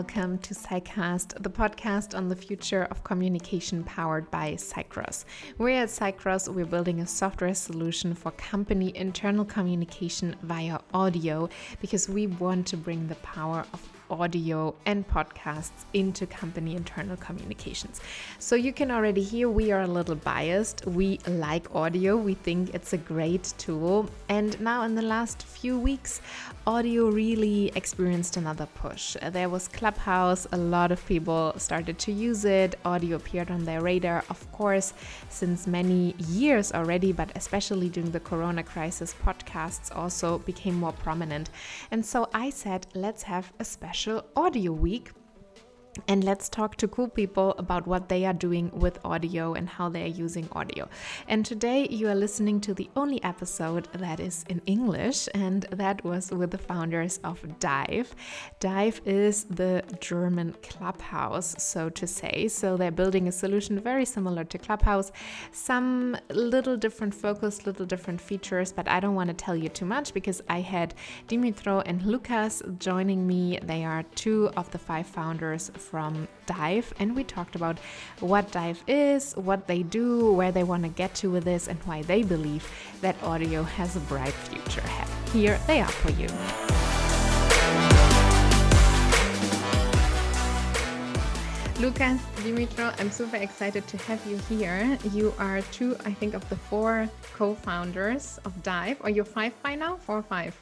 welcome to Cycast, the podcast on the future of communication powered by Cycross. We're at Cycross, we're building a software solution for company internal communication via audio because we want to bring the power of audio and podcasts into company internal communications. So you can already hear we are a little biased. We like audio, we think it's a great tool. And now, in the last few weeks, audio really experienced another push. There was Clubhouse, a lot of people started to use it, audio appeared on their radar, of course, since many years already, but especially during the corona crisis, podcasts also became more prominent. And so I said, let's have a special special audio week and let's talk to cool people about what they are doing with audio and how they are using audio. And today you are listening to the only episode that is in English, and that was with the founders of Dive. Dive is the German Clubhouse, so to say. So they're building a solution very similar to Clubhouse, some little different focus, little different features, but I don't want to tell you too much because I had Dmytro and Lucas joining me. They are two of the five founders from Dive, and we talked about what Dive is, what they do, where they want to get to with this, and why they believe that audio has a bright future ahead. Here they are for you. Lucas, Dmytro, I'm super excited to have you here. You are two, I think, of the four co founders of Dive. Are you five by now? Four or five?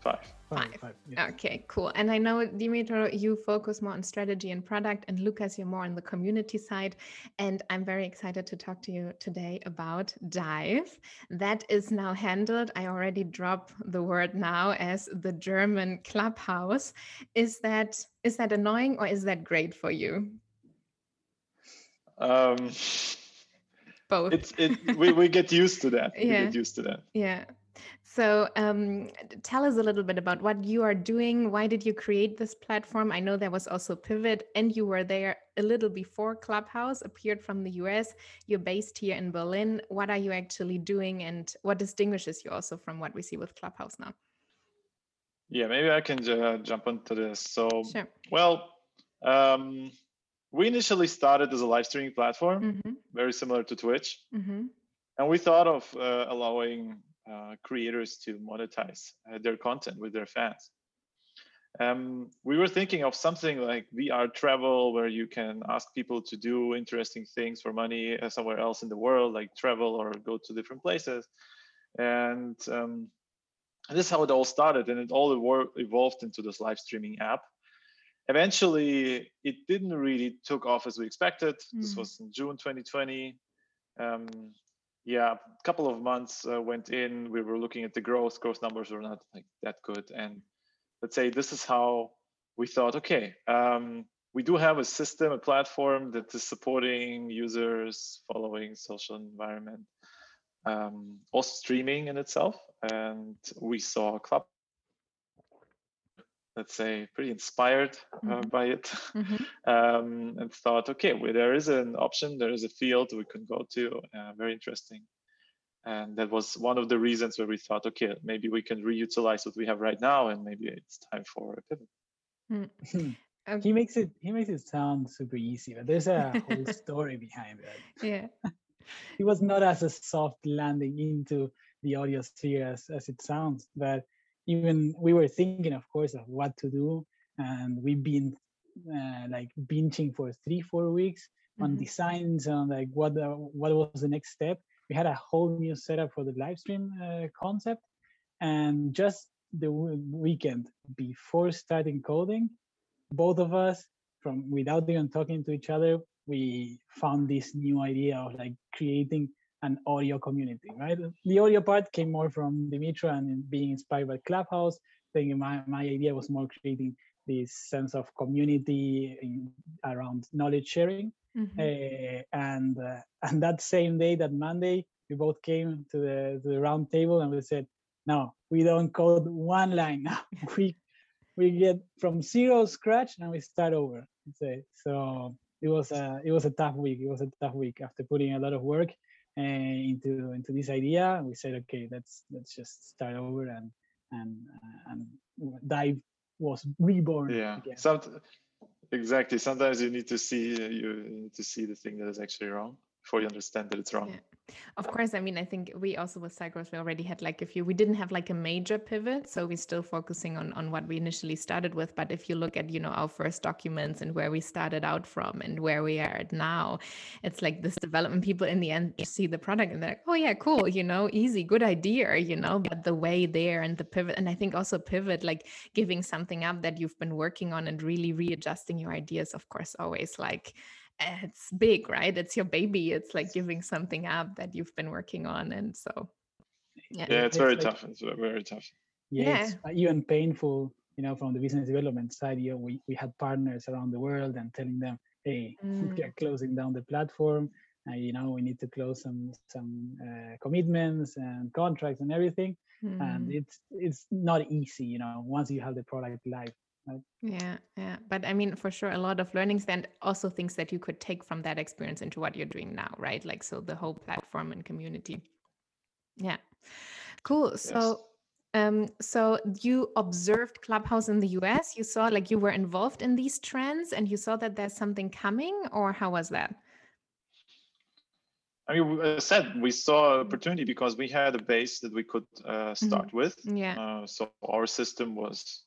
Five. Five. Five yes. Okay, cool. And I know, Dmytro, you focus more on strategy and product, and Lucas, you're more on the community side. And I'm very excited to talk to you today about Dive. That is now handled. I already drop the word now as the German clubhouse. Is that is that annoying or is that great for you? Um, Both. It's it. We, we get used to that. yeah. We get used to that. Yeah. So, um, tell us a little bit about what you are doing. Why did you create this platform? I know there was also Pivot, and you were there a little before Clubhouse appeared from the US. You're based here in Berlin. What are you actually doing, and what distinguishes you also from what we see with Clubhouse now? Yeah, maybe I can uh, jump into this. So, sure. well, um, we initially started as a live streaming platform, mm-hmm. very similar to Twitch. Mm-hmm. And we thought of uh, allowing uh, creators to monetize uh, their content with their fans. Um, we were thinking of something like VR travel, where you can ask people to do interesting things for money uh, somewhere else in the world, like travel or go to different places. And um, this is how it all started, and it all evolved into this live streaming app. Eventually, it didn't really took off as we expected. Mm. This was in June 2020. Um, yeah, a couple of months uh, went in. We were looking at the growth. Growth numbers were not like that good, and let's say this is how we thought. Okay, um, we do have a system, a platform that is supporting users, following social environment, um, also streaming in itself, and we saw a Club let's say pretty inspired uh, mm-hmm. by it. Mm-hmm. um, and thought okay well, there is an option there is a field we can go to. Uh, very interesting. And that was one of the reasons where we thought okay maybe we can reutilize what we have right now and maybe it's time for a pivot. Mm. um, he makes it he makes it sound super easy but there's a whole story behind it. Yeah. It was not as a soft landing into the audio sphere as, as it sounds but even we were thinking, of course, of what to do, and we've been uh, like binging for three, four weeks mm-hmm. on designs on like what the, what was the next step. We had a whole new setup for the live stream uh, concept, and just the weekend before starting coding, both of us, from without even talking to each other, we found this new idea of like creating an audio community, right? The audio part came more from Dmytro and being inspired by Clubhouse. Thinking my, my idea was more creating this sense of community in, around knowledge sharing. Mm-hmm. Uh, and uh, and that same day, that Monday, we both came to the to the round table and we said, no, we don't code one line now. we we get from zero scratch and we start over. So it was a it was a tough week. It was a tough week after putting a lot of work into into this idea. We said, okay, let's let's just start over and and uh, and dive was reborn. Yeah. Some, exactly. Sometimes you need to see you need to see the thing that is actually wrong before you understand that it's wrong. Yeah. Of course, I mean, I think we also with Cycross, we already had like a few, we didn't have like a major pivot. So we're still focusing on, on what we initially started with. But if you look at, you know, our first documents and where we started out from and where we are at now, it's like this development people in the end see the product and they're like, oh yeah, cool, you know, easy, good idea, you know, but the way there and the pivot. And I think also pivot, like giving something up that you've been working on and really readjusting your ideas, of course, always like, it's big, right? It's your baby. It's like giving something up that you've been working on. And so, yeah, yeah it's, very like, tough. It's very tough. Yeah, yeah. It's even painful, you know, from the business development side. You know, we, we had partners around the world and telling them, hey, mm. we are closing down the platform. And, you know, we need to close some some uh, commitments and contracts and everything. Mm. And it's it's not easy, you know, once you have the product live Right? Yeah, yeah. But I mean, for sure, a lot of learnings and also things that you could take from that experience into what you're doing now, right? Like, so the whole platform and community. Yeah. Cool. So, yes. Um, so you observed Clubhouse in the US. You saw like you were involved in these trends, and you saw that there's something coming, or how was that? I mean, as I said, we saw opportunity because we had a base that we could uh, start mm-hmm. with. Yeah. Uh, so our system was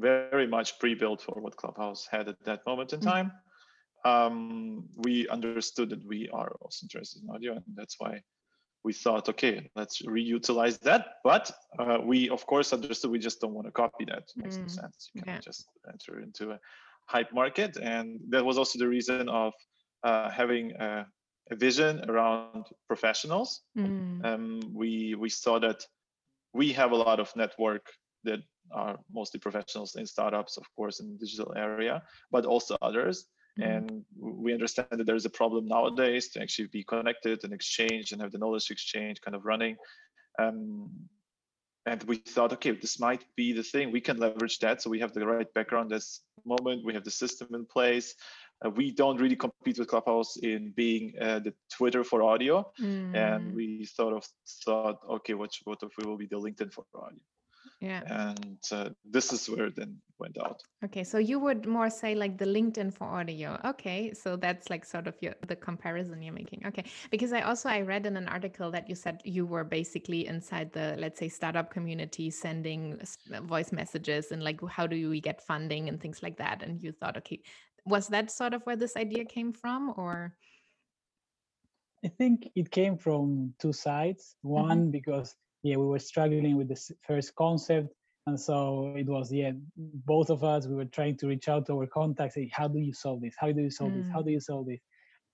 very much pre-built for what Clubhouse had at that moment in mm. time. Um, we understood that we are also interested in audio, and that's why we thought, okay, let's reutilize that. But uh, we, of course, understood we just don't want to copy that. It makes mm. no sense. You can't yeah. just enter into a hype market, and that was also the reason of uh, having a, a, vision around professionals. Mm. Um, we we saw that we have a lot of network that are mostly professionals in startups, of course, in the digital area, but also others. Mm-hmm. And we understand that there's a problem nowadays to actually be connected and exchange and have the knowledge exchange kind of running. Um, and we thought, okay, this might be the thing. We can leverage that. So we have the right background at this moment. We have the system in place. Uh, we don't really compete with Clubhouse in being uh, the Twitter for audio. Mm. And we sort of thought, okay, what, what if we will be the LinkedIn for audio? Yeah. And uh, this is where it then went out. Okay so you would more say like the linkedin for audio. Okay so that's like sort of your the comparison you're making. Okay because i also i read in an article that you said you were basically inside the let's say startup community sending voice messages and like how do we get funding and things like that. And you thought okay was that sort of where this idea came from or? I think it came from two sides. One, mm-hmm. because yeah, we were struggling with the first concept. And so it was, yeah, both of us, we were trying to reach out to our contacts, say, how do you solve this? How do you solve mm. this? How do you solve this?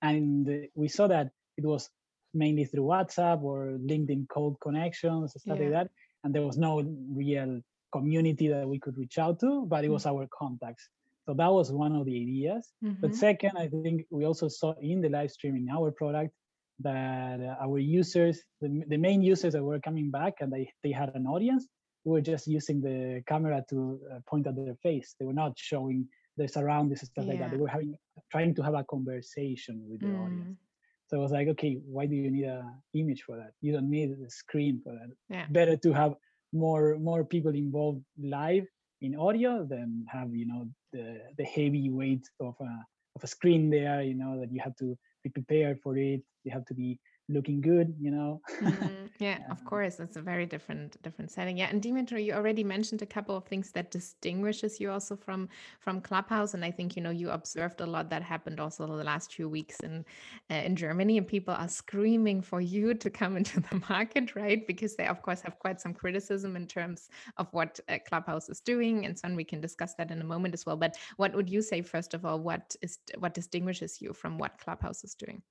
And we saw that it was mainly through WhatsApp or LinkedIn code connections, stuff yeah. like that. And there was no real community that we could reach out to, but it was mm. our contacts. So that was one of the ideas. Mm-hmm. But second, I think we also saw in the live stream in our product that uh, our users, the, the main users that were coming back and they, they had an audience, were just using the camera to uh, point at their face. They were not showing their surroundings and stuff yeah. like that. They were having trying to have a conversation with the mm. audience. So I was like, okay, why do you need a image for that? You don't need a screen for that. Yeah. Better to have more more people involved live in audio than have you know the the heavy weight of a of a screen there. You know that you have to be prepared for it you have to be looking good you know? Mm, yeah. of course it's a very different different setting. Yeah and dimitri you already mentioned a couple of things that distinguishes you also from from clubhouse and i think you know you observed a lot that happened also the last few weeks in uh, in germany and people are screaming for you to come into the market right? Because they of course have quite some criticism in terms of what uh, clubhouse is doing and so on. We can discuss that in a moment as well. But what would you say first of all what is what distinguishes you from what clubhouse is doing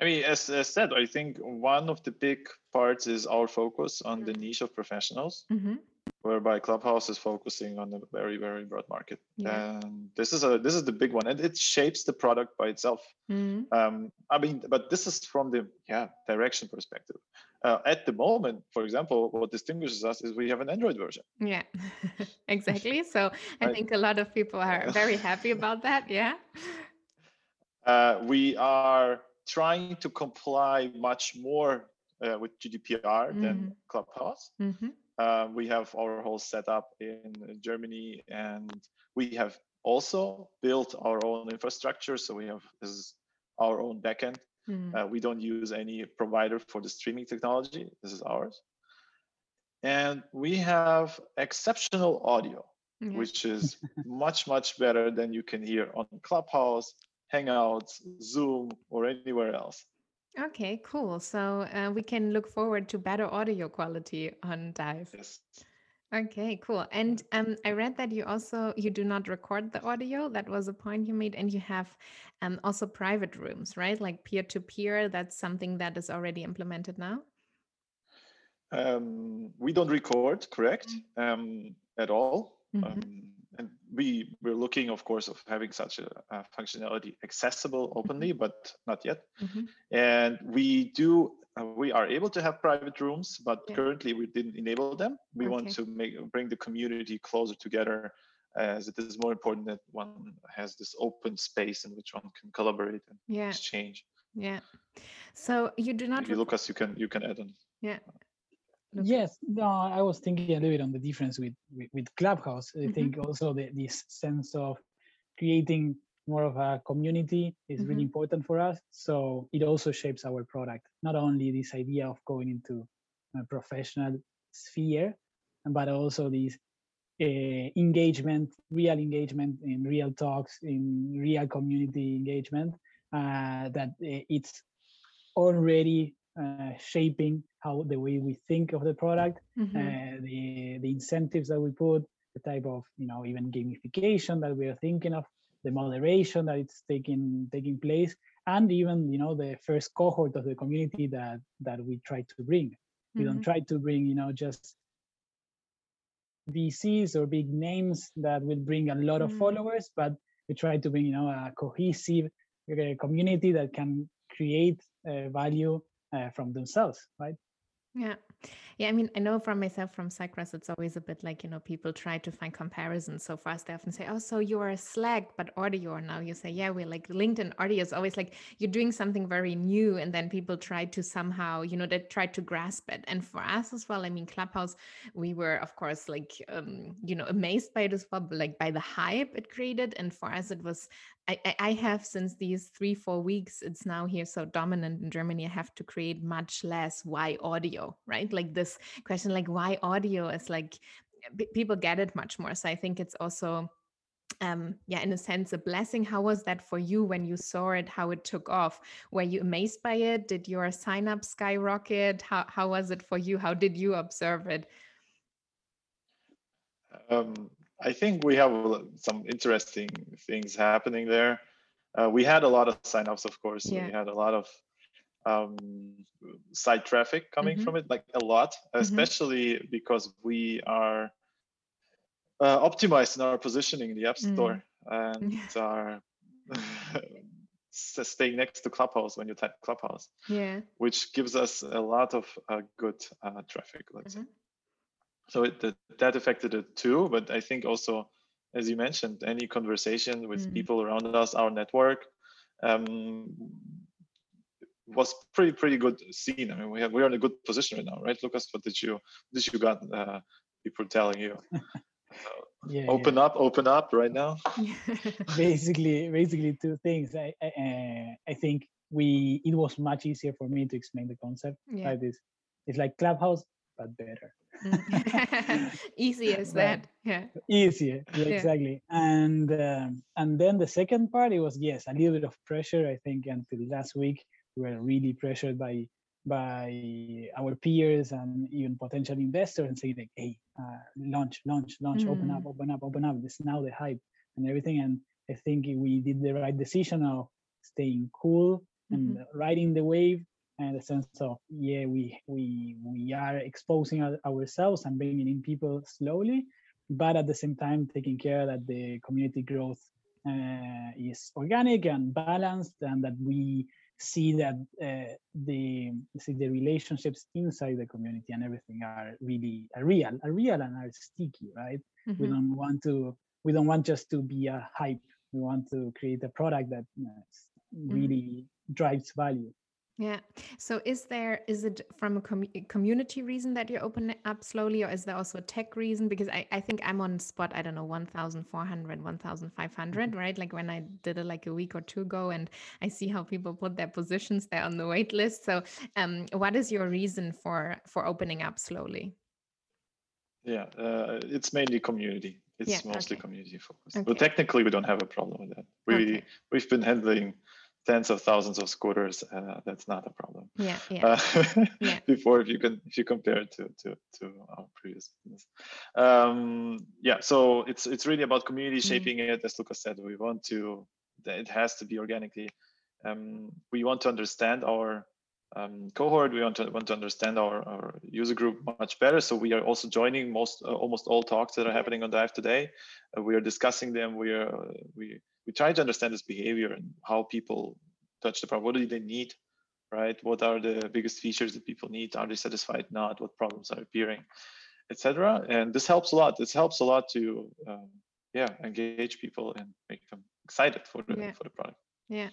I mean, as, as said, I think one of the big parts is our focus on the niche of professionals, mm-hmm. whereby Clubhouse is focusing on a very, very broad market. Yeah. And this is a this is the big one, and it shapes the product by itself. Mm-hmm. Um, I mean, but this is from the yeah direction perspective. Uh, at the moment, for example, what distinguishes us is we have an Android version. Yeah, exactly. So I think a lot of people are very happy about that. Yeah. Uh, we are trying to comply much more uh, with GDPR mm-hmm. than Clubhouse. Mm-hmm. Uh, we have our whole setup in Germany, and we have also built our own infrastructure. So we have this is our own backend. Mm. Uh, we don't use any provider for the streaming technology. This is ours. And we have exceptional audio, which is much, much better than you can hear on Clubhouse, Hangouts, Zoom, or anywhere else. Okay, cool. So uh, we can look forward to better audio quality on Dive. Yes. Okay, cool. And um, I read that you also you do not record the audio. That was a point you made, and you have um, also private rooms, right? Like peer to peer. That's something that is already implemented now. Um, we don't record, correct, mm. um, at all. Mm -hmm and we we're looking of course of having such a, a functionality accessible openly mm-hmm. but not yet mm-hmm. and we do uh, we are able to have private rooms but yeah. currently we didn't enable them we okay. want to make bring the community closer together as it is more important that one has this open space in which one can collaborate and yeah. exchange yeah so you do not if you look lucas you can you can add on yeah Okay. Yes, no, I was thinking a little bit on the difference with with, with Clubhouse. I mm-hmm. think also the, this sense of creating more of a community is mm-hmm. really important for us. So it also shapes our product. Not only this idea of going into a professional sphere, but also this uh, engagement, real engagement in real talks, in real community engagement. Uh, that uh, it's already uh, shaping how the way we think of the product, mm-hmm. uh, the the incentives that we put, the type of you know even gamification that we are thinking of, the moderation that it's taking taking place, and even you know the first cohort of the community that that we try to bring. Mm-hmm. We don't mm-hmm. try to bring you know just VCs or big names that will bring a lot of mm-hmm. followers, but we try to bring you know a cohesive uh, community that can create uh, value Uh, from themselves, right? Yeah. Yeah. I mean, I know from myself from Cycross, it's always a bit like, you know, people try to find comparisons. So us, they often say, oh, so you are a Slack, but audio. Now you say, yeah, we're like LinkedIn audio is always like you're doing something very new. And then people try to somehow, you know, they try to grasp it. And for us as well, I mean, Clubhouse, we were, of course, like, um, you know, amazed by it as well, like by the hype it created. And for us, it was I, I have since these three four weeks it's now here so dominant in germany i have to create much less why audio right like this question like why audio is like people get it much more. So i think it's also um yeah in a sense a blessing. How was that for you when you saw it how it took off? Were you amazed by it? Did your sign up skyrocket? How, how was it for you? How did you observe it? Um I think we have some interesting things happening there. Uh, we had a lot of sign-ups of course. Yeah. We had a lot of um, site traffic coming mm-hmm. from it, like a lot, mm-hmm. especially because we are uh, optimized in our positioning in the App Store mm. and are staying next to Clubhouse when you type Clubhouse. Yeah. Which gives us a lot of uh, good uh, traffic, let's mm-hmm. say so it, that, that affected it too but i think also as you mentioned any conversation with mm. people around us our network um, was pretty pretty good scene. I mean we have we're in a good position right now right lucas? What did you did you got uh, people telling you? Yeah, open yeah. up open up right now. Basically basically two things. I I, uh, I think we it was much easier for me to explain the concept yeah. like this. It's like clubhouse but better. Mm. easy as that. Yeah. Easier yeah, yeah. exactly. And um, and then the second part it was yes a little bit of pressure i think until last week we were really pressured by by our peers and even potential investors and saying like hey uh, launch launch launch mm. open up open up open up this is now the hype and everything and i think we did the right decision of staying cool and mm-hmm. riding the wave and the sense of yeah we we we are exposing ourselves and bringing in people slowly but at the same time taking care that the community growth uh, is organic and balanced and that we see that uh, the see the relationships inside the community and everything are really are real are real and are sticky right mm-hmm. we don't want to we don't want just to be a hype we want to create a product that uh, really mm-hmm. drives value Yeah. So is there is it from a com community reason that you open it up slowly or is there also a tech reason? Because I, I think I'm on spot, I don't know, 1,400, 1,500, Mhm. right? Like when I did it like a week or two ago and I see how people put their positions there on the wait list. So um, what is your reason for for opening up slowly? Yeah, uh, it's mainly community. It's Yeah, mostly okay. community focused. Okay. But technically, we don't have a problem with that. We Okay. we've been handling tens of thousands of scooters. Uh, that's not a problem. Yeah, yeah. Uh, Yeah. Before, if you can, if you compare it to to to our previous business, um, yeah. So it's it's really about community Mm. shaping it. As Lucas said, we want to. It has to be organically. Um, we want to understand our um, cohort. We want to want to understand our, our user group much better. So we are also joining most uh, almost all talks that are happening on Dive today. Uh, we are discussing them. We are uh, we we try to understand this behavior and how people touch the problem. What do they need, right? What are the biggest features that people need? Are they satisfied? Not. What problems are appearing, etc. And this helps a lot. This helps a lot to um, yeah engage people and make them excited for the Yeah. for the product. Yeah.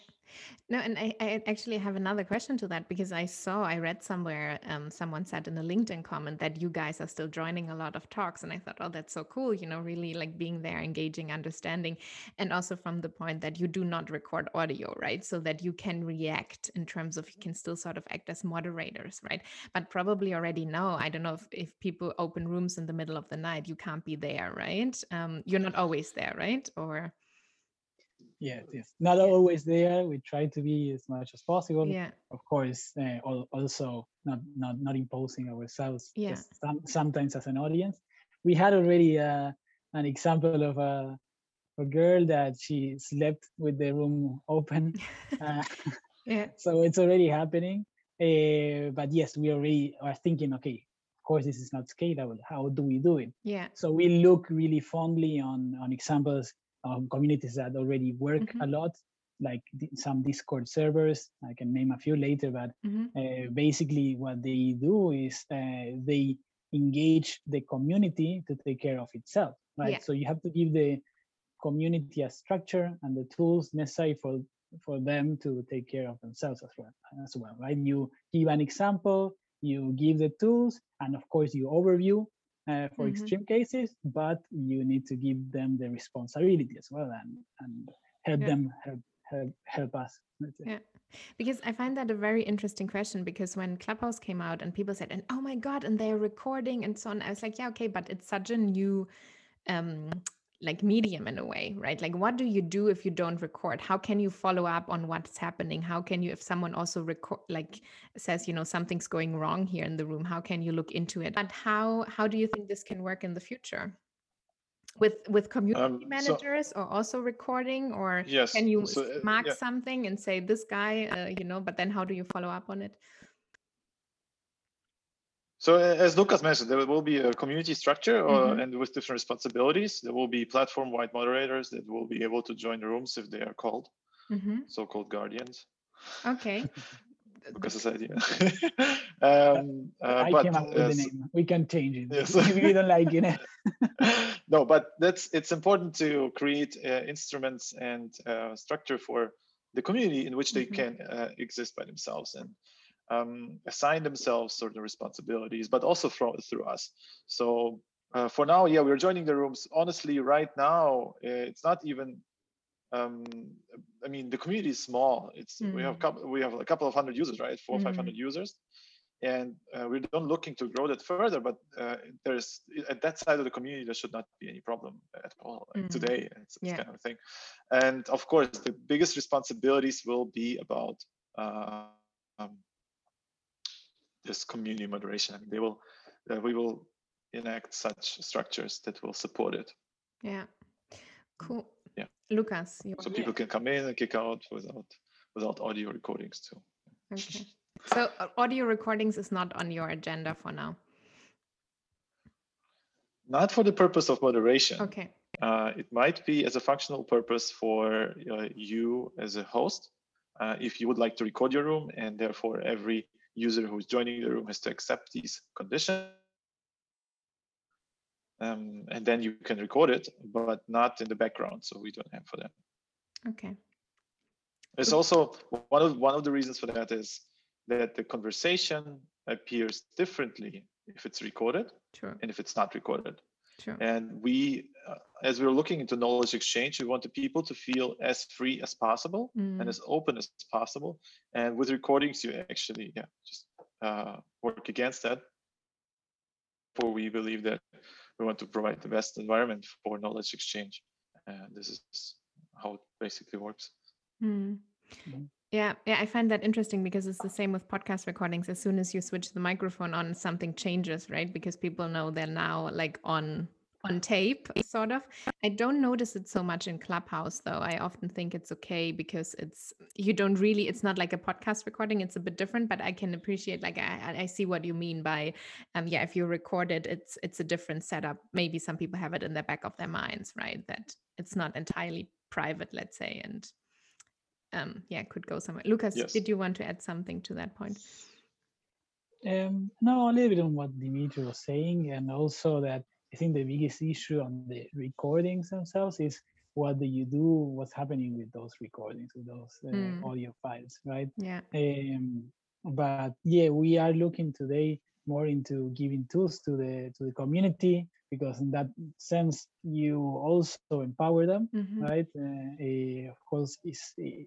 No, and I, I actually have another question to that because I saw, I read somewhere, um, someone said in a LinkedIn comment that you guys are still joining a lot of talks. And I thought, oh, that's so cool, you know, really like being there, engaging, understanding. And also from the point that you do not record audio, right? So that you can react in terms of you can still sort of act as moderators, right? But probably already know, I don't know if, if people open rooms in the middle of the night, you can't be there, right? Um, you're not always there, right? Or, Yes, yes. Not always there. We try to be as much as possible. yeah. Of course, uh, also not not not imposing ourselves. Yeah. Some, sometimes as an audience, we had already uh, an example of a a girl that she slept with the room open. Uh, Yeah. so it's already happening. Uh, but yes, we already are thinking, okay, of course, this is not scalable. How do we do it? Yeah. So we look really fondly on, on examples of communities that already work a Mhm. lot, like some Discord servers. I can name a few later, but hmm uh, basically what they do is uh, they engage the community to take care of itself, right? Yeah. So you have to give the community a structure and the tools necessary for for them to take care of themselves as well as well right you give an example you give the tools and of course you overview uh, for Mhm. extreme cases but you need to give them the responsibility as well and and help Yeah. them help help help us. Yeah. Because I find that a very interesting question because when Clubhouse came out and people said, and oh my God, and they're recording and so on, I was like, yeah, okay, but it's such a new um like medium in a way, right? Like what do you do if you don't record? How can you follow up on what's happening? How can you if someone also record like says, you know, something's going wrong here in the room, how can you look into it? But how how do you think this can work in the future? With with community Um, so- managers or also recording or Yes. can you so, uh, mark yeah. something and say this guy uh, you know but then how do you follow up on it So as Lucas mentioned, there will be a community structure or, Mhm. and with different responsibilities. There will be platform-wide moderators that will be able to join the rooms if they are called, hmm so-called guardians. okay Lucas's idea. um, uh, I but, came up with uh, the name. We can change it Yes. if you don't like it. no, but that's it's important to create uh, instruments and uh, structure for the community in which they Mhm. can uh, exist by themselves and um, assign themselves certain responsibilities, but also from, through us. So uh, for now, yeah, we're joining the rooms. Honestly, right now, uh, it's not even. Um, I mean, the community is small. It's we have Mm. couple, we have a couple of hundred users, right? Four or five hundred users and uh, we're not looking to grow that further but uh, there's at that side of the community there should not be any problem at all like Mm. today it's, it's Yeah. kind of thing and of course the biggest responsibilities will be about uh, um, this community moderation. They will uh, we will enact such structures that will support it. Yeah. Cool. Yeah. lucas you so people can come in and kick out without without audio recordings too. Okay. So uh, audio recordings is not on your agenda for now? Not for the purpose of moderation. Okay. Uh, it might be as a functional purpose for uh, you as a host. Uh, if you would like to record your room and therefore every user who's joining the room has to accept these conditions. Um, and then you can record it, but not in the background. So we don't have for that. okay It's also one of one of the reasons for that is that the conversation appears differently if it's recorded Sure. and if it's not recorded. Sure. And we, uh, as we're looking into knowledge exchange, we want the people to feel as free as possible Mm. and as open as possible. And with recordings, you actually, yeah, just uh, work against that. For we believe that we want to provide the best environment for knowledge exchange. And this is how it basically works. Mm. Mhm. Yeah, yeah, I find that interesting because it's the same with podcast recordings. As soon as you switch the microphone on, something changes, right? Because people know they're now like on on tape, sort of. I don't notice it so much in Clubhouse, though. I often think it's okay because it's you don't really. It's not like a podcast recording. It's a bit different, but I can appreciate. Like I, I- see what you mean by, um, yeah. If you record it, it's it's a different setup. Maybe some people have it in the back of their minds, right? That it's not entirely private, let's say, and um yeah could go somewhere lucas Yes. did you want to add something to that point Um, no, a little bit on what Dimitri was saying, and also that I think the biggest issue on the recordings themselves is what do you do? What's happening with those recordings, with those uh, Mm. audio files, right? yeah Um, but yeah, we are looking today more into giving tools to the to the community because in that sense you also empower them Mhm. right? Uh, eh, of course, it's eh,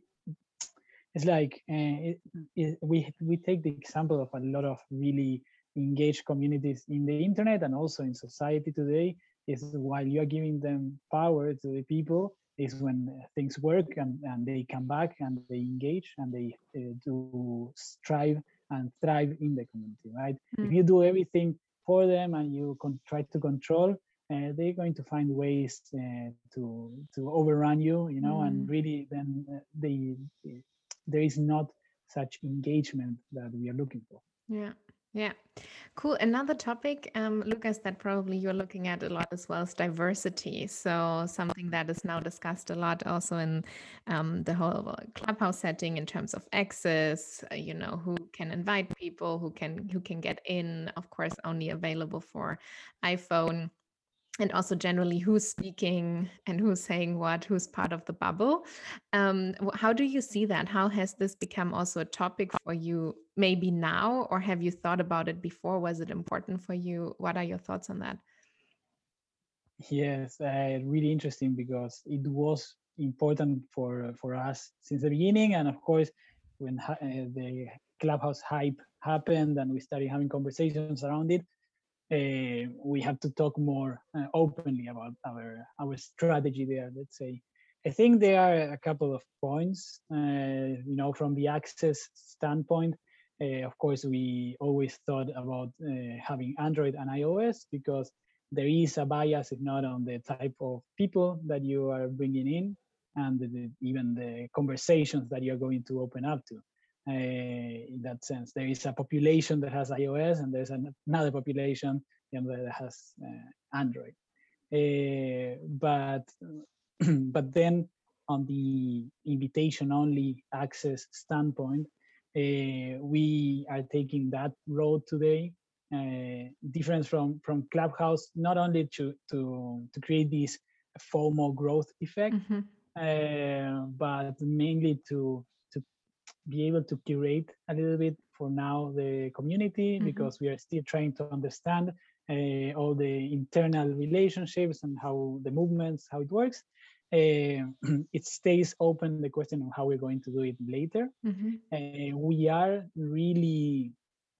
it's like uh, it, it, we we take the example of a lot of really engaged communities in the internet and also in society today. Is while you are giving them power to the people, is when things work and, and they come back and they engage and they uh, do strive and thrive in the community, right? If Mm. you do everything for them and you con- try to control, uh, they're going to find ways uh, to to overrun you, you know, Mm. and really then uh, they there is not such engagement that we are looking for. yeah yeah. Cool. Another topic um lucas that probably you're looking at a lot as well is diversity. So something that is now discussed a lot also in um, the whole clubhouse setting in terms of access uh, you know who can invite people who can who can get in of course only available for iphone and also generally who's speaking and who's saying what, who's part of the bubble. Um, how do you see that? How has this become also a topic for you maybe now, or have you thought about it before? Was it important for you? What are your thoughts on that? Yes, uh, really interesting because it was important for for us since the beginning, and of course, when uh, the clubhouse hype happened and we started having conversations around it, uh, we have to talk more uh, openly about our our strategy there. Let's say, I think there are a couple of points. Uh, you know, from the access standpoint, uh, of course, we always thought about uh, having Android and iOS because there is a bias, if not on the type of people that you are bringing in, and the, even the conversations that you're going to open up to. Uh, in that sense, there is a population that has iOS, and there's an, another population you know, that has uh, Android. Uh, but but then on the invitation-only access standpoint, uh, we are taking that road today uh, difference from from Clubhouse, not only to to to create this FOMO growth effect, Mhm. uh, but mainly to be able to curate a little bit for now the community Mhm. because we are still trying to understand uh, all the internal relationships and how the movements how it works. Uh, it stays open the question of how we're going to do it later Mhm. uh, we are really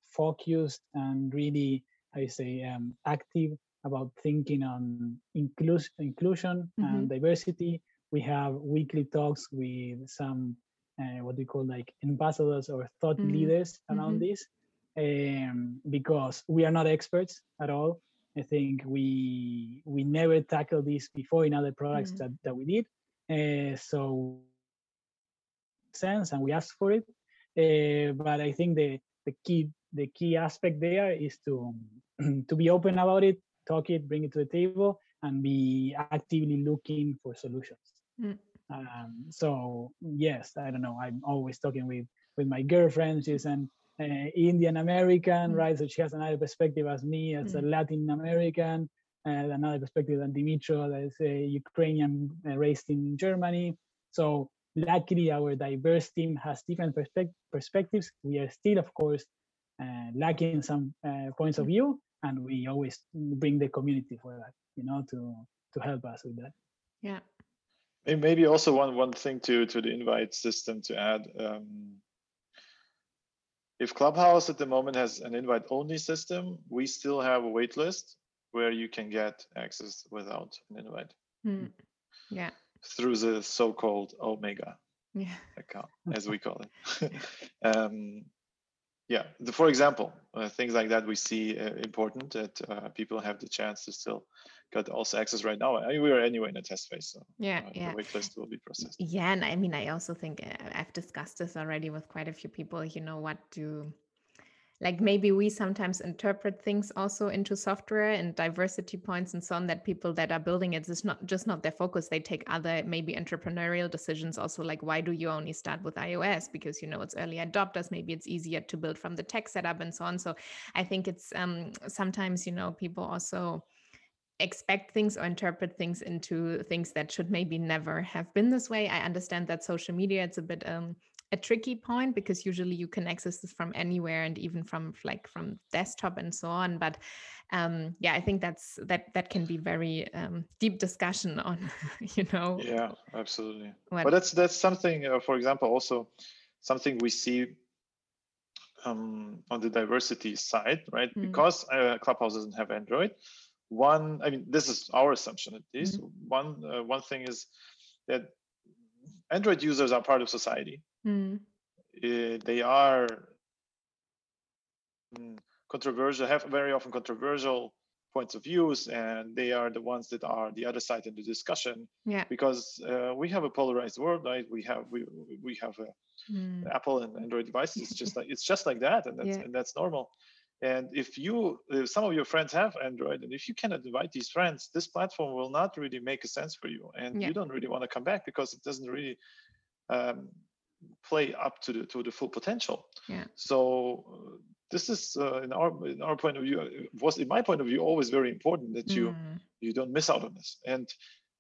focused and really, I say, um, active about thinking on inclus- inclusion and diversity. We have weekly talks with some uh, what we call like ambassadors or thought Mm, leaders around mhm. this, um, because we are not experts at all. I think we we never tackled this before in other products Mm. that, that we did. Uh, so sense and we asked for it. Uh, but I think the the key the key aspect there is to to be open about it, talk it, bring it to the table, and be actively looking for solutions. Mm. Um, so yes, I don't know. I'm always talking with with my girlfriend. She's an uh, Indian American, Mm. right? So she has another perspective as me, as a Mm. Latin American, and another perspective than Dmytro, that is a Ukrainian uh, raised in Germany. So luckily our diverse team has different perspe- perspectives we are still of course uh, lacking some uh, points of view and we always bring the community for that you know to to help us with that yeah maybe also one one thing to to the invite system to add um, if clubhouse at the moment has an invite only system we still have a wait list where you can get access without an invite mm. yeah through the so-called omega yeah. account as we call it um, yeah the, for example uh, things like that we see uh, important that uh, people have the chance to still get also access right now. I we are anyway in a test phase so yeah uh, yeah. the waitlist will be processed. Yeah and i mean i also think uh, i've discussed this already with quite a few people you know what do like maybe we sometimes interpret things also into software and diversity points and so on that people that are building it is not just not their focus. They take other maybe entrepreneurial decisions also like why do you only start with ios? Because you know it's early adopters maybe it's easier to build from the tech setup and so on. So i think it's um sometimes you know people also expect things or interpret things into things that should maybe never have been this way. I understand that social media it's a bit um a tricky point because usually you can access this from anywhere and even from like from desktop and so on but um yeah i think that's that that can be very um deep discussion on you know yeah absolutely. What- but that's that's something uh, for example also something we see um, on the diversity side right? Mm. because uh, clubhouse doesn't have android one i mean this is our assumption at least. One uh, one thing is that android users are part of society. Mm, uh, they are mm, controversial have very often controversial points of views and they are the ones that are the other side in the discussion yeah. because uh, we have a polarized world right? We have we we have a Mm, apple and android devices. It's just like it's just like that and that's Yeah. and that's normal and if you if some of your friends have android and if you cannot invite these friends this platform will not really make a sense for you and Yeah. you don't really want to come back because it doesn't really um, play up to the to the full potential Yeah. so uh, this is uh, in our in our point of view uh, was in my point of view always very important that you mm, you don't miss out on this. And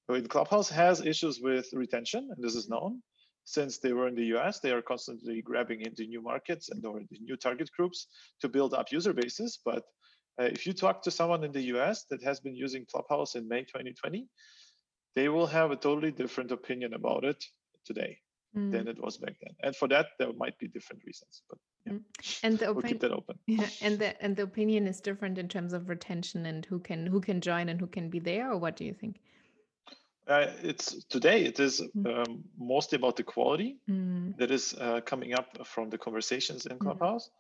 when Clubhouse has issues with retention, and this is known, since they were in the US, they are constantly grabbing into new markets and or the new target groups to build up user bases. But uh, if you talk to someone in the US that has been using Clubhouse in May 2020, they will have a totally different opinion about it today mm. than it was back then. And for that, there might be different reasons. But yeah, and the we'll keep that open. yeah and the and the opinion is different in terms of retention and who can who can join and who can be there or what do you think Uh, it's today. It is Mm. um, mostly about the quality Mm, that is uh, coming up from the conversations in Mhm. Clubhouse.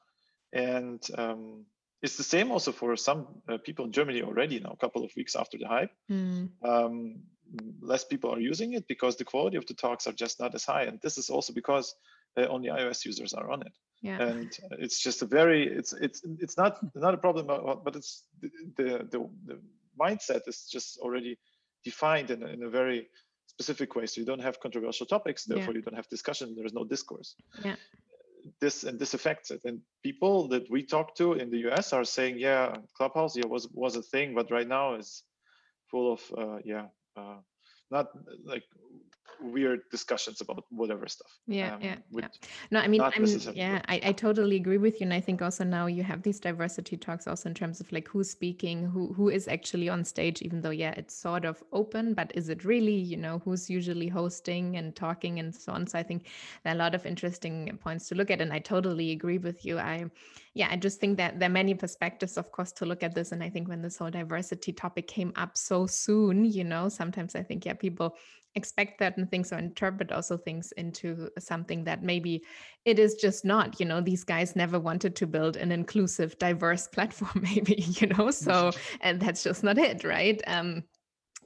And um, it's the same also for some uh, people in Germany already now, a couple of weeks after the hype. mm, Um, less people are using it because the quality of the talks are just not as high. And this is also because uh, only iOS users are on it. yeah And it's just a very, it's it's it's not not a problem, but it's the, the, the mindset is just already defined in a, in a very specific way. So you don't have controversial topics, Yeah. therefore you don't have discussion. There is no discourse. Yeah. This and this affects it. And people that we talk to in the US are saying, yeah, Clubhouse yeah was was a thing, but right now is full of uh, yeah, uh, not like weird discussions about whatever stuff. yeah um, yeah yeah no i mean i mean yeah. I, I totally agree with you and i think also now you have these diversity talks also in terms of like who's speaking who who is actually on stage even though yeah it's sort of open but is it really you know who's usually hosting and talking and so on so i think there are a lot of interesting points to look at and i totally agree with you i yeah i just think that there are many perspectives of course to look at this and i think when this whole diversity topic came up so soon you know sometimes i think yeah people expect certain things or interpret also things into something that maybe it is just not you know these guys never wanted to build an inclusive diverse platform maybe you know so and that's just not it right? Um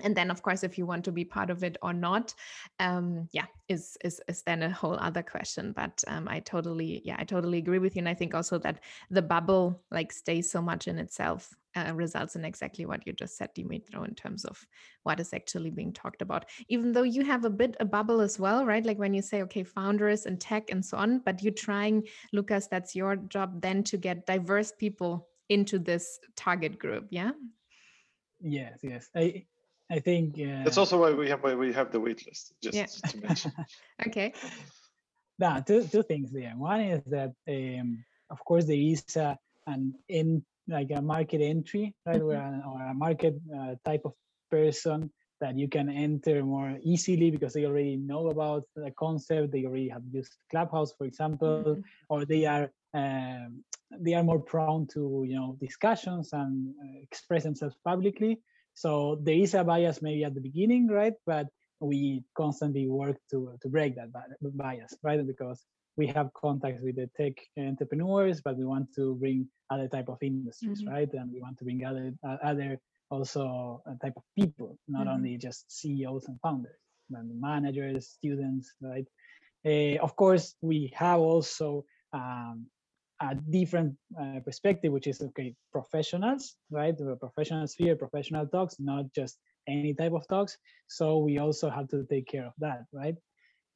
and then of course if you want to be part of it or not um yeah is is is then a whole other question. But um i totally yeah i totally agree with you. And i think also that the bubble like stays so much in itself uh, results in exactly what you just said Dmytro in terms of what is actually being talked about. Even though you have a bit a bubble as well right? Like when you say okay founders and tech and so on but you're trying lucas that's your job then to get diverse people into this target group yeah? Yes yes. I, I think uh, that's also why we have why we have the wait list. Just Yeah. to mention. Okay. Now, two two things there. One is that um, of course there is a, an in like a market entry, right, Mhm. where or a market uh, type of person that you can enter more easily because they already know about the concept. They already have used Clubhouse, for example, Mhm. or they are um, they are more prone to you know discussions and uh, express themselves publicly. So there is a bias maybe at the beginning, right? But we constantly work to to break that bias, right? Because we have contacts with the tech entrepreneurs, but we want to bring other type of industries, Mhm. right? And we want to bring other uh, other also type of people, not Mhm. only just CEOs and founders, but managers, students, right? Uh, of course, we have also um, a different uh, perspective, which is okay, professionals, right? The professional sphere, professional talks, not just any type of talks. So we also have to take care of that, right?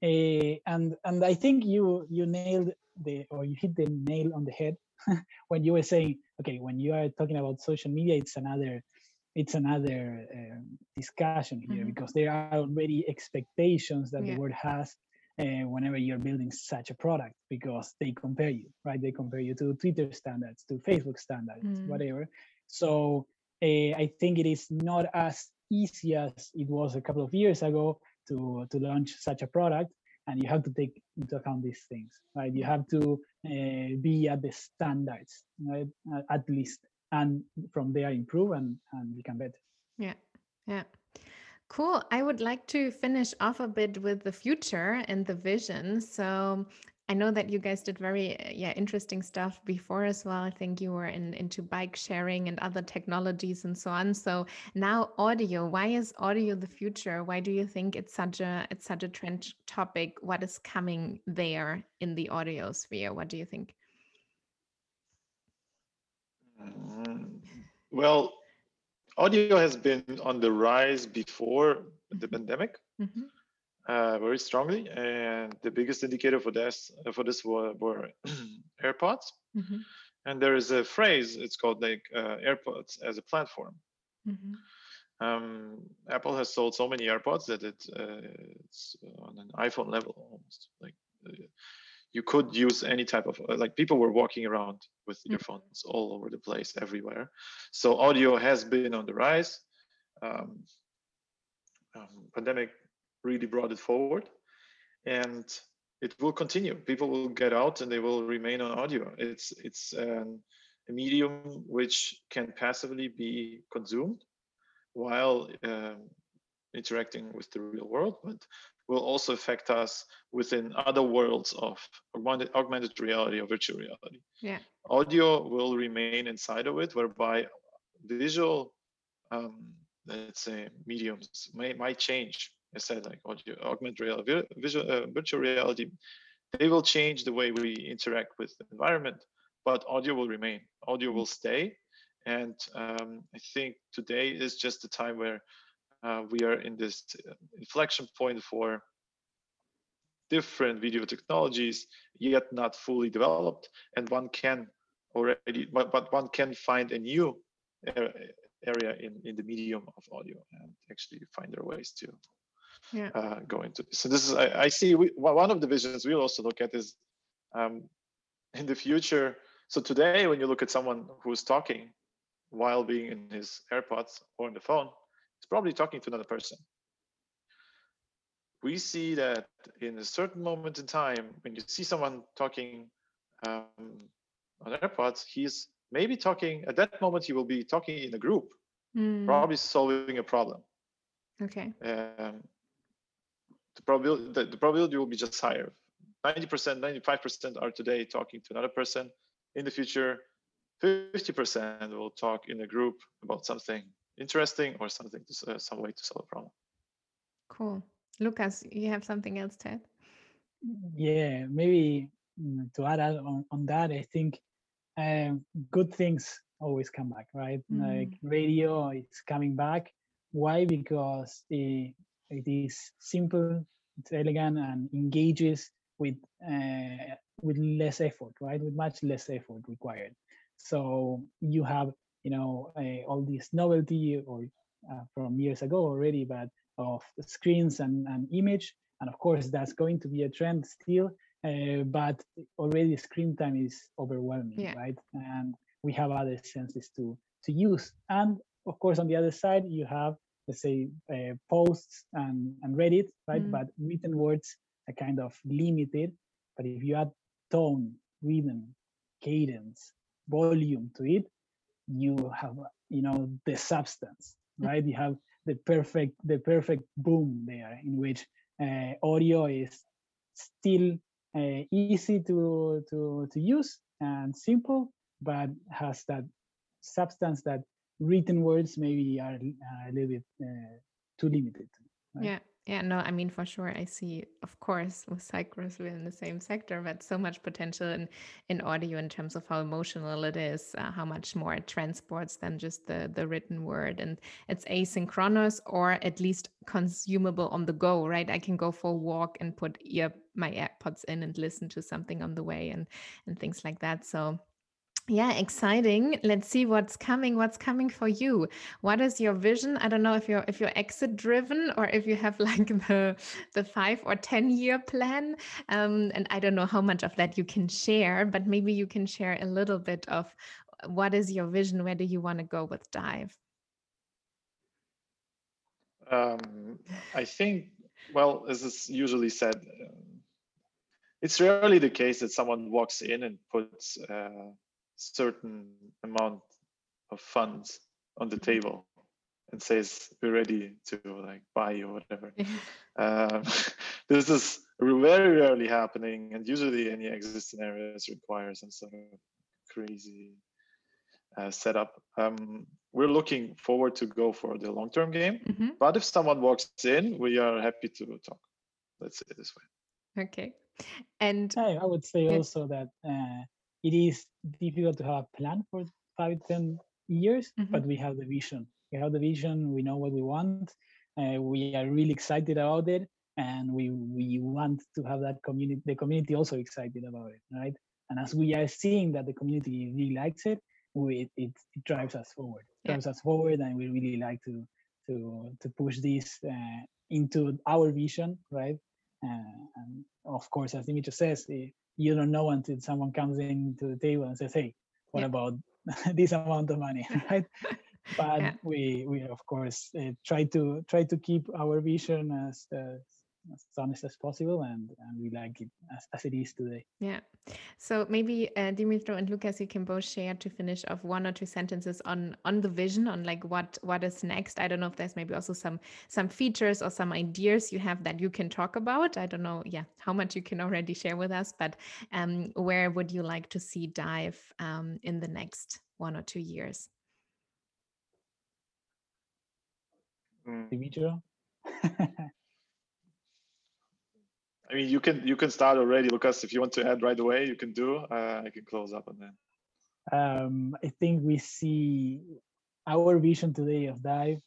Uh, and and I think you you nailed the or you hit the nail on the head when you were saying, okay, when you are talking about social media, it's another it's another um, discussion here Mhm. because there are already expectations that Yeah. the world has uh, whenever you're building such a product because they compare you right they compare you to twitter standards to facebook standards Mm. whatever so uh, i think it is not as easy as it was a couple of years ago to to launch such a product and you have to take into account these things right you have to uh, be at the standards right at least and from there improve and and become better Yeah. Yeah. Cool. I would like to finish off a bit with the future and the vision. So I know that you guys did very uh, yeah interesting stuff before as well. I think you were in into bike sharing and other technologies and so on. So now audio. Why is audio the future? Why do you think it's such a it's such a trend topic? What is coming there in the audio sphere? What do you think? Mm, Well, audio has been on the rise before the Mhm. pandemic Mhm. uh, very strongly, and the biggest indicator for this for this were, were AirPods. Mhm. And there is a phrase. It's called like uh, AirPods as a platform. Mhm. Um, Apple has sold so many AirPods that it, uh, it's on an iPhone level almost. Like uh, you could use any type of uh, like people were walking around with Mm. earphones all over the place, everywhere. So audio has been on the rise. Um, um, pandemic really brought it forward, and it will continue. People will get out and they will remain on audio. It's it's um, a medium which can passively be consumed while um, interacting with the real world, but will also affect us within other worlds of augmented, augmented reality or virtual reality. Yeah. Audio will remain inside of it, whereby visual, um, let's say, mediums may might change. I said like audio, augmented reality, visual, uh, virtual reality, they will change the way we interact with the environment, but audio will remain. Audio will stay, and um, I think today is just the time where we are in this uh, inflection point for different video technologies yet not fully developed and one can already but, but one can find a new area in, in the medium of audio and actually find their ways to Yeah. uh, go into this so this is i, I see we, one one of the visions we'll also look at is um, in the future so today when you look at someone who's talking while being in his airpods or on the phone he's probably talking to another person we see that in a certain moment in time, when you see someone talking um, on AirPods, he's maybe talking at that moment. He will be talking in a group, Mm. probably solving a problem. Okay. Um, the probability the, the probability will be just higher. Ninety percent, ninety-five percent are today talking to another person. In the future, fifty percent will talk in a group about something interesting or something to, uh, some way to solve a problem. Cool. Lucas, you have something else to add? yeah maybe mm, to add on, on- on that i think um, good things always come back right like radio it's coming back why because it, it is simple it's elegant and engages with uh, with less effort right with much less effort required so you have you know uh, all this novelty or uh, from years ago already, but of screens and, and image. And of course, that's going to be a trend still. Uh, but already screen time is overwhelming, Yeah. right? And we have other senses to to use. And of course, on the other side, you have let's say uh, posts and, and Reddit, right? Mm. But written words are kind of limited. But if you add tone, rhythm, cadence, volume to it, you have you know the substance, right? You have the perfect the perfect boom there, in which uh, audio is still uh, easy to to to use and simple, but has that substance that written words maybe are uh, a little bit uh, too limited. right? Yeah. Yeah, no, I mean, for sure, I see, of course, with Cycross, we're in the same sector, but so much potential in, in audio in terms of how emotional it is, uh, how much more it transports than just the, the written word. And it's asynchronous or at least consumable on the go, right? I can go for a walk and put ear my AirPods in and listen to something on the way and, and things like that. So, yeah, exciting. Let's see what's coming. What's coming for you? What is your vision? I don't know if you're if you're exit driven or if you have like the the five or ten year plan. Um, and I don't know how much of that you can share, but maybe you can share a little bit of what is your vision? Where do you want to go with Dive? Um, I think, well, as is usually said, um, it's rarely the case that someone walks in and puts a certain amount of funds on the table and says, "We're ready to like buy you or whatever." Um, this is very rarely happening, and usually any exit scenarios require some sort of crazy uh, setup. Um, we're looking forward to go for the long-term game, Mhm. but if someone walks in, we are happy to talk. Let's say this way. Okay. And I, I would say Yeah. also that uh, it is difficult to have a plan for five, ten years, but Mhm. we have the vision. We have the vision. We know what we want. Uh, we are really excited about it, and we we want to have that community. The community also excited about it, right? And as we are seeing that the community really likes it, we, it, it drives us forward. Yeah. Drives us forward, and we really like to to to push this uh, into our vision, right? Uh, and of course, as Dimitri says, eh, you don't know until someone comes into the table and says, "Hey, what Yeah. about this amount of money?" right? But Yeah. we we of course uh, try to try to keep our vision as as, as honest as possible, and and we like it as, as it is today. Yeah. So maybe uh, Dmytro and Lucas, you can both share to finish off one or two sentences on on the vision, on like what what is next. I don't know if there's maybe also some some features or some ideas you have that you can talk about. I don't know, yeah, how much you can already share with us, but um, where would you like to see Dive um, in the next one or two years? Mm, Dimitri? I mean, you can you can start already, Lucas. If you want to add right away, you can do. Uh, I can close up on that. um, I think we see our vision today of Dive.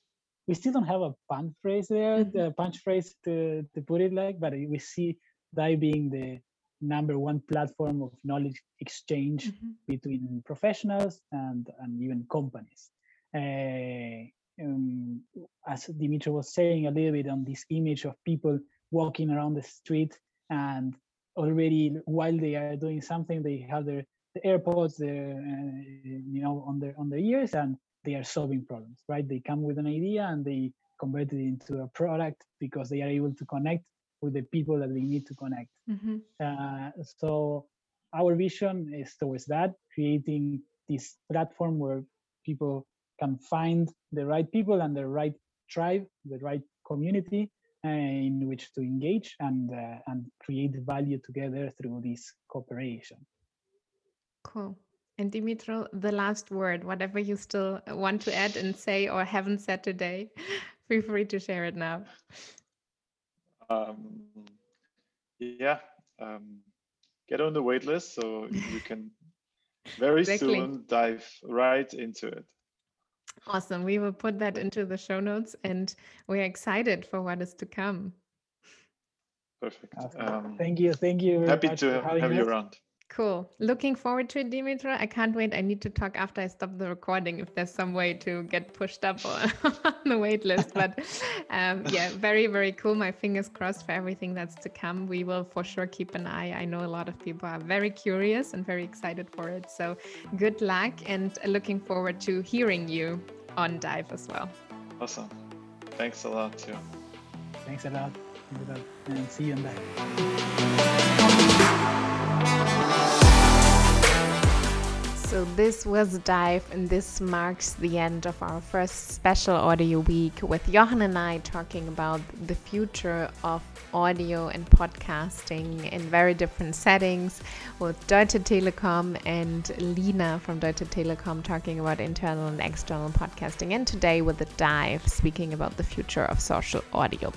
We still don't have a punch phrase there, Mhm. the punch phrase to, to put it like, but we see Dive being the number one platform of knowledge exchange Mhm. between professionals and, and even companies. Uh, um, as Dimitri was saying a little bit on this image of people walking around the street and already while they are doing something, they have their the AirPods, their, uh, you know, on their on their ears, and they are solving problems, right? They come with an idea and they convert it into a product because they are able to connect with the people that they need to connect. Mhm. Uh, so our vision is towards that, creating this platform where people can find the right people and the right tribe, the right community in which to engage and uh, and create value together through this cooperation. Cool. And Dmytro, the last word, whatever you still want to add and say or haven't said today, feel free to share it now. Um, yeah, um, get on the wait list so you can very Exactly. soon dive right into it. Awesome. We will put that into the show notes and we're excited for what is to come. Perfect. Awesome. Um, thank you, thank you. Happy to for having have you us. around. Cool. Looking forward to it, Dmytro. I can't wait. I need to talk after I stop the recording if there's some way to get pushed up on the wait list. But um, yeah, very, very cool. My fingers crossed for everything that's to come. We will for sure keep an eye. I know a lot of people are very curious and very excited for it. So good luck and looking forward to hearing you on Dive as well. Awesome. Thanks a lot, too. Thanks a lot. And see you in Dive. So this was Dive, and this marks the end of our first special audio week with Johan and I talking about the future of audio and podcasting in very different settings with Deutsche Telekom and Lina from Deutsche Telekom talking about internal and external podcasting, and today with the Dive speaking about the future of social audio.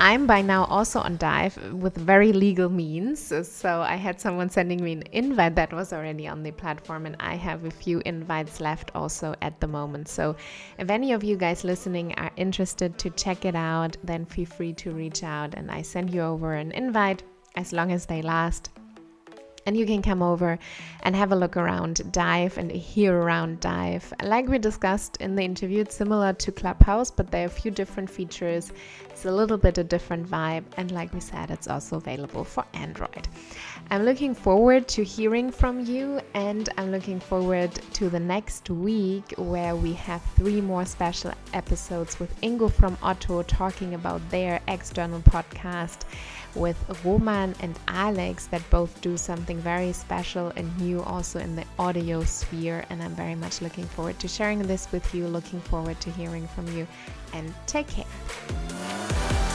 I'm by now also on Dive with very legal means. So I had someone sending me an invite that was already on the platform, and I have a few invites left also at the moment. So if any of you guys listening are interested to check it out, then feel free to reach out and I send you over an invite as long as they last and you can come over and have a look around Dive and hear around Dive. Like we discussed in the interview, it's similar to Clubhouse, but there are a few different features. It's a little bit a different vibe, and like we said, it's also available for Android. I'm looking forward to hearing from you, and I'm looking forward to the next week where we have three more special episodes with Ingo from Otto talking about their external podcast with Roman and Alex that both do something very special and new also in the audio sphere. And I'm very much looking forward to sharing this with you, looking forward to hearing from you, and take care.